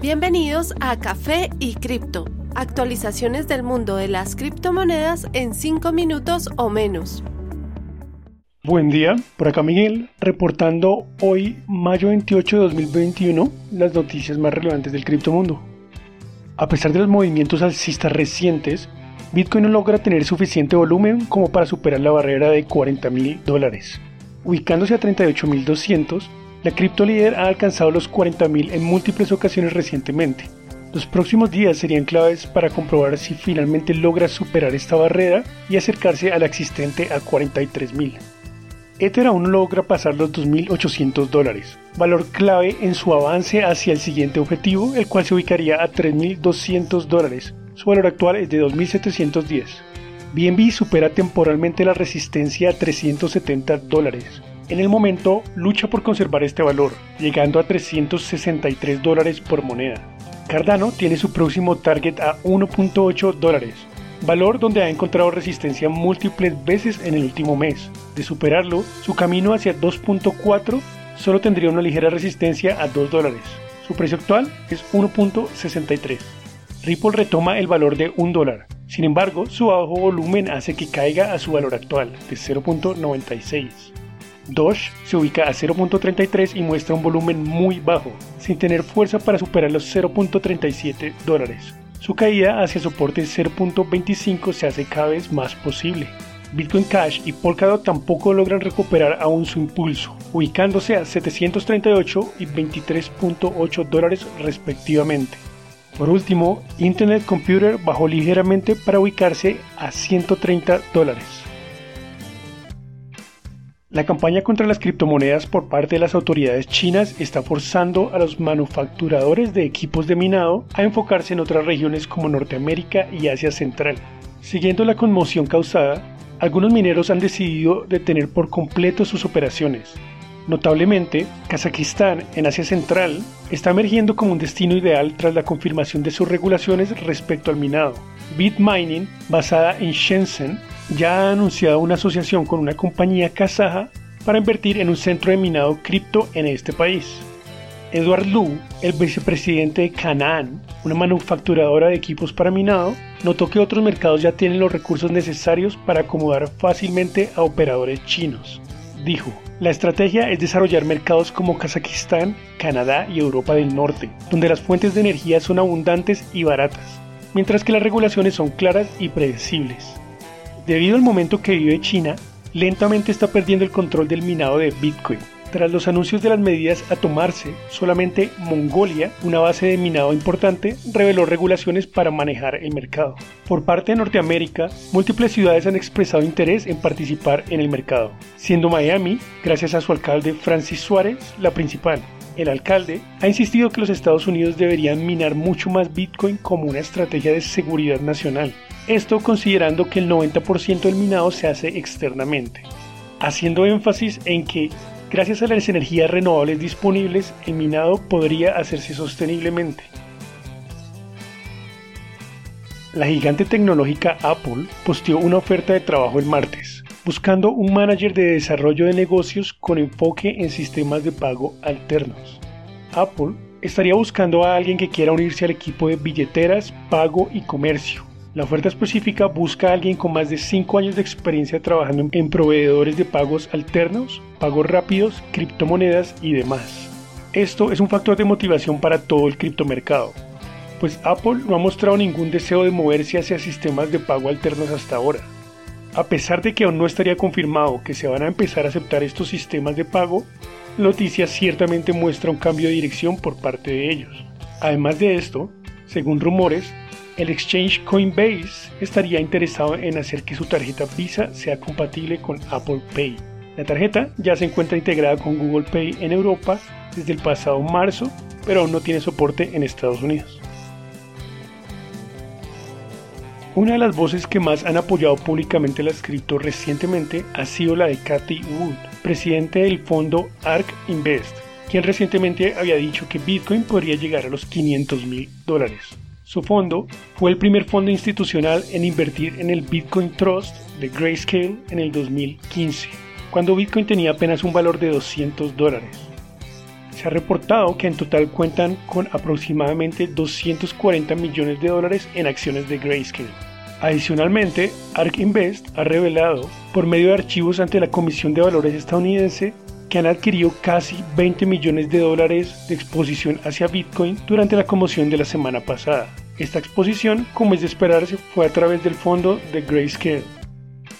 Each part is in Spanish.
Bienvenidos a Café y Cripto, actualizaciones del mundo de las criptomonedas en 5 minutos o menos. Buen día, por acá Miguel, reportando hoy, mayo 28 de 2021, las noticias más relevantes del criptomundo. A pesar de los movimientos alcistas recientes, Bitcoin no logra tener suficiente volumen como para superar la barrera de 40 mil dólares. Ubicándose a 38.200, la cripto líder ha alcanzado los 40.000 en múltiples ocasiones recientemente. Los próximos días serían claves para comprobar si finalmente logra superar esta barrera y acercarse a la existente a 43.000. Ether aún logra pasar los 2.800 dólares, valor clave en su avance hacia el siguiente objetivo, el cual se ubicaría a 3.200 dólares. Su valor actual es de 2.710. BNB supera temporalmente la resistencia a 370 dólares, en el momento, lucha por conservar este valor, llegando a 363 dólares por moneda. Cardano tiene su próximo target a 1.8 dólares, valor donde ha encontrado resistencia múltiples veces en el último mes. De superarlo, su camino hacia 2.4 solo tendría una ligera resistencia a 2 dólares. Su precio actual es 1.63. Ripple retoma el valor de 1 dólar. Sin embargo, su bajo volumen hace que caiga a su valor actual de 0.96. Doge se ubica a 0.33 y muestra un volumen muy bajo, sin tener fuerza para superar los 0.37 dólares. Su caída hacia soporte 0.25 se hace cada vez más posible. Bitcoin Cash y Polkadot tampoco logran recuperar aún su impulso, ubicándose a 738 y 23.8 dólares respectivamente. Por último, Internet Computer bajó ligeramente para ubicarse a 130 dólares. La campaña contra las criptomonedas por parte de las autoridades chinas está forzando a los manufacturadores de equipos de minado a enfocarse en otras regiones como Norteamérica y Asia Central. Siguiendo la conmoción causada, algunos mineros han decidido detener por completo sus operaciones. Notablemente, Kazajistán, en Asia Central, está emergiendo como un destino ideal tras la confirmación de sus regulaciones respecto al minado. Bitmining, basada en Shenzhen, ya ha anunciado una asociación con una compañía kazaja para invertir en un centro de minado cripto en este país. Edward Lu, el vicepresidente de Canaan, una manufacturadora de equipos para minado, notó que otros mercados ya tienen los recursos necesarios para acomodar fácilmente a operadores chinos. Dijo, la estrategia es desarrollar mercados como Kazajistán, Canadá y Europa del Norte, donde las fuentes de energía son abundantes y baratas, mientras que las regulaciones son claras y predecibles. Debido al momento que vive China, lentamente está perdiendo el control del minado de Bitcoin. Tras los anuncios de las medidas a tomarse, solamente Mongolia, una base de minado importante, reveló regulaciones para manejar el mercado. Por parte de Norteamérica, múltiples ciudades han expresado interés en participar en el mercado, siendo Miami, gracias a su alcalde Francis Suárez, la principal. El alcalde ha insistido que los Estados Unidos deberían minar mucho más Bitcoin como una estrategia de seguridad nacional, esto considerando que el 90% del minado se hace externamente, haciendo énfasis en que gracias a las energías renovables disponibles el minado podría hacerse sosteniblemente. La gigante tecnológica Apple posteó una oferta de trabajo el martes, buscando un manager de desarrollo de negocios con enfoque en sistemas de pago alternos. Apple estaría buscando a alguien que quiera unirse al equipo de billeteras, pago y comercio, la oferta específica busca a alguien con más de 5 años de experiencia trabajando en proveedores de pagos alternos, pagos rápidos, criptomonedas y demás. Esto es un factor de motivación para todo el criptomercado, pues Apple no ha mostrado ningún deseo de moverse hacia sistemas de pago alternos hasta ahora. A pesar de que aún no estaría confirmado que se van a empezar a aceptar estos sistemas de pago, la noticia ciertamente muestra un cambio de dirección por parte de ellos. Además de esto, según rumores, el exchange Coinbase estaría interesado en hacer que su tarjeta Visa sea compatible con Apple Pay. La tarjeta ya se encuentra integrada con Google Pay en Europa desde el pasado marzo, pero aún no tiene soporte en Estados Unidos. Una de las voces que más han apoyado públicamente las cripto recientemente ha sido la de Cathy Wood, presidente del fondo ARK Invest, quien recientemente había dicho que Bitcoin podría llegar a los 500 mil dólares. Su fondo fue el primer fondo institucional en invertir en el Bitcoin Trust de Grayscale en el 2015, cuando Bitcoin tenía apenas un valor de 200 dólares. se ha reportado que en total cuentan con aproximadamente 240 millones de dólares en acciones de Grayscale. Adicionalmente, ARK Invest ha revelado por medio de archivos ante la Comisión de Valores estadounidense que han adquirido casi 20 millones de dólares de exposición hacia Bitcoin durante la conmoción de la semana pasada. Esta exposición, como es de esperarse, fue a través del fondo de Grayscale,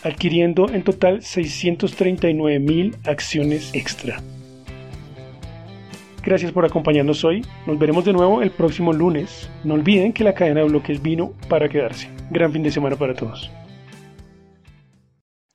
adquiriendo en total 639 mil acciones extra. Gracias por acompañarnos hoy. Nos veremos de nuevo el próximo lunes. No olviden que la cadena de bloques vino para quedarse. Gran fin de semana para todos.